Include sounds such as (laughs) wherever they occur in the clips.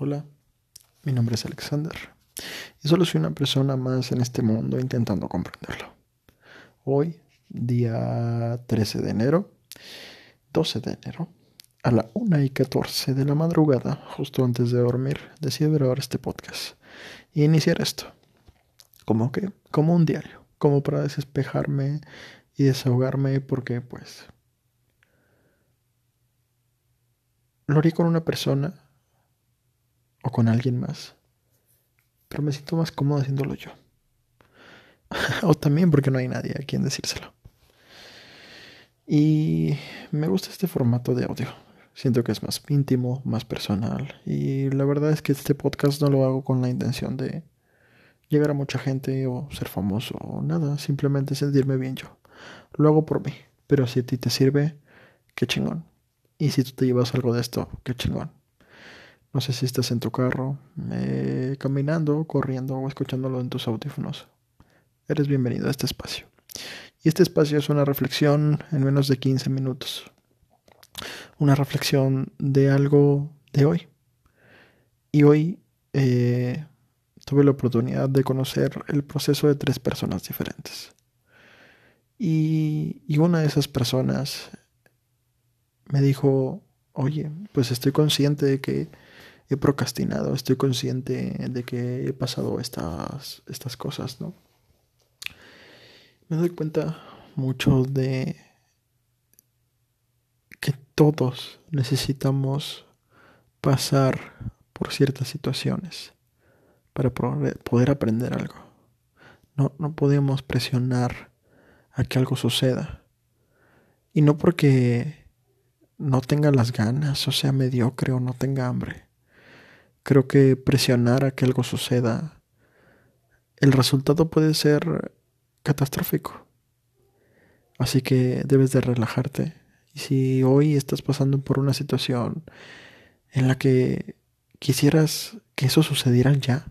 Hola, mi nombre es Alexander y solo soy una persona más en este mundo intentando comprenderlo. Hoy, día 13 de enero, 12 de enero, a la 1 y 14 de la madrugada, justo antes de dormir, decidí grabar este podcast y iniciar esto. Como que, como un diario, como para desespejarme y desahogarme porque pues lo haría con una persona o con alguien más. Pero me siento más cómodo haciéndolo yo. (laughs) o también porque no hay nadie a quien decírselo. Y me gusta este formato de audio. Siento que es más íntimo, más personal. Y la verdad es que este podcast no lo hago con la intención de llegar a mucha gente o ser famoso o nada. Simplemente sentirme bien yo. Lo hago por mí. Pero si a ti te sirve, qué chingón. Y si tú te llevas algo de esto, qué chingón. No sé si estás en tu carro, eh, caminando, corriendo o escuchándolo en tus audífonos. Eres bienvenido a este espacio. Y este espacio es una reflexión en menos de 15 minutos. Una reflexión de algo de hoy. Y hoy eh, tuve la oportunidad de conocer el proceso de tres personas diferentes. Y, y una de esas personas me dijo, oye, pues estoy consciente de que he procrastinado, estoy consciente de que he pasado estas, estas cosas, ¿no? Me doy cuenta mucho de que todos necesitamos pasar por ciertas situaciones para poder aprender algo. No, no podemos presionar a que algo suceda. Y no porque no tenga las ganas o sea mediocre o no tenga hambre Creo que presionar a que algo suceda, el resultado puede ser catastrófico. Así que debes de relajarte. Y si hoy estás pasando por una situación en la que quisieras que eso sucediera ya,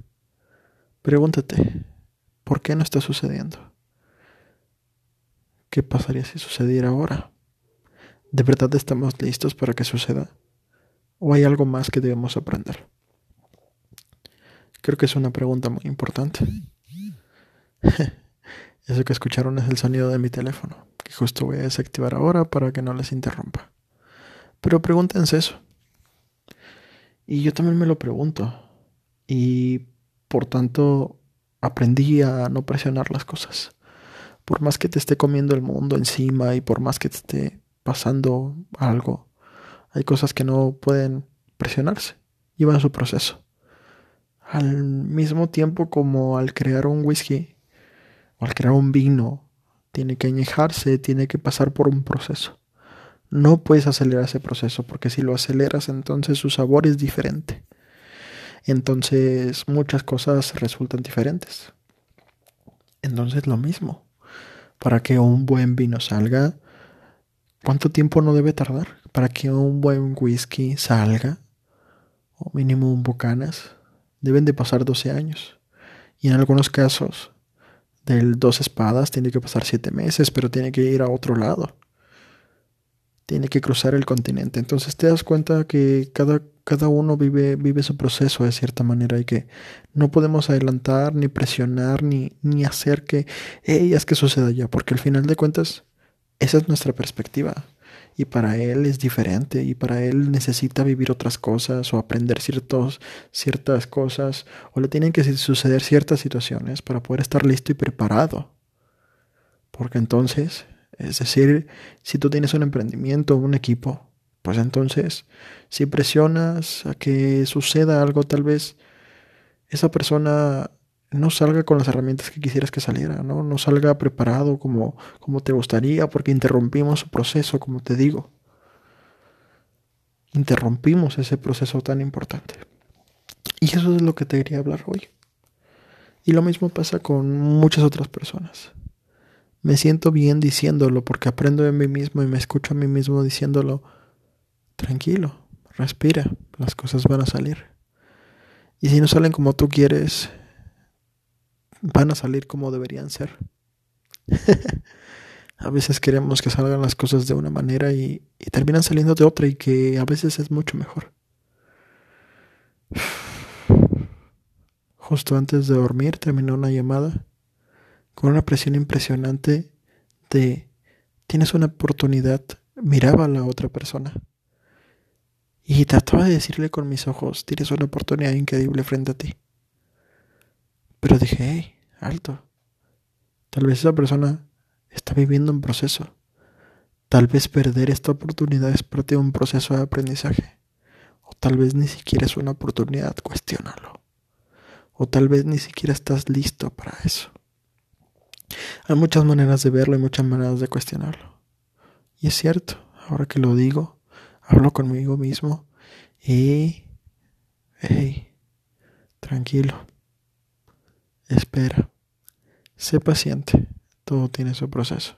pregúntate, ¿por qué no está sucediendo? ¿Qué pasaría si sucediera ahora? ¿De verdad estamos listos para que suceda? ¿O hay algo más que debemos aprender? Creo que es una pregunta muy importante. (laughs) Eso que escucharon es el sonido de mi teléfono, que justo voy a desactivar ahora para que no les interrumpa. Pero pregúntense eso. Y yo también me lo pregunto. Y por tanto aprendí a no presionar las cosas. Por más que te esté comiendo el mundo encima y por más que te esté pasando algo, hay cosas que no pueden presionarse. Llevan su proceso al mismo tiempo como al crear un whisky o al crear un vino, tiene que añejarse, tiene que pasar por un proceso. No puedes acelerar ese proceso porque si lo aceleras entonces su sabor es diferente. Entonces muchas cosas resultan diferentes. Entonces lo mismo. Para que un buen vino salga, ¿cuánto tiempo no debe tardar? Para que un buen whisky salga, o mínimo un bucanas, deben de pasar 12 años. Y en algunos casos, del dos espadas tiene que pasar 7 meses, pero tiene que ir a otro lado. Tiene que cruzar el continente. Entonces te das cuenta que cada, cada uno vive, vive su proceso de cierta manera y que no podemos adelantar, ni presionar, ni, ni hacer que, ellas que suceda ya, porque al final de cuentas, esa es nuestra perspectiva y para él es diferente y para él necesita vivir otras cosas o aprender ciertos, ciertas cosas o le tienen que suceder ciertas situaciones para poder estar listo y preparado. Porque entonces, es decir, si tú tienes un emprendimiento un equipo, pues entonces, si presionas a que suceda algo, tal vez esa persona no salga con las herramientas que quisieras que saliera, ¿no? No salga preparado como, como te gustaría porque interrumpimos su proceso, como te digo. Interrumpimos ese proceso tan importante. Y eso es lo que te quería hablar hoy. Y lo mismo pasa con muchas otras personas. Me siento bien diciéndolo porque aprendo de mí mismo y me escucho a mí mismo diciéndolo. Tranquilo, respira, las cosas van a salir. Y si no salen como tú quieres, van a salir como deberían ser. (laughs) a veces queremos que salgan las cosas de una manera y, terminan saliendo de otra y que a veces es mucho mejor. (sighs) justo antes de dormir terminó una llamada con una presión impresionante de tienes una oportunidad, miraba a la otra persona. Y trataba de decirle con mis ojos, tienes una oportunidad increíble frente a ti. Pero dije, hey, alto. Tal vez esa persona está viviendo un proceso. Tal vez perder esta oportunidad es parte de un proceso de aprendizaje. O tal vez ni siquiera es una oportunidad, cuestiónalo. O tal vez ni siquiera estás listo para eso. Hay muchas maneras de verlo y muchas maneras de cuestionarlo. Y es cierto, ahora que lo digo, hablo conmigo mismo y... Hey, tranquilo. Espera. Sé paciente. Todo tiene su proceso.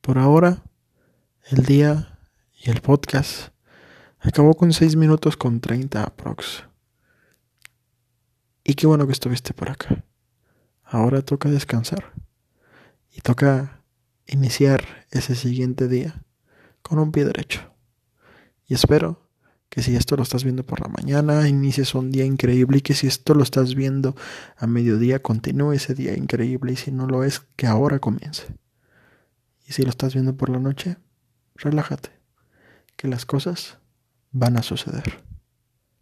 Por ahora, el día y el podcast acabó con 6 minutos con 30 aprox. Y qué bueno que estuviste por acá. Ahora toca descansar. Y toca iniciar ese siguiente día con un pie derecho. Y espero que si esto lo estás viendo por la mañana, inicies un día increíble y que si esto lo estás viendo a mediodía, continúe ese día increíble y si no lo es, que ahora comience. Y si lo estás viendo por la noche, relájate, que las cosas van a suceder.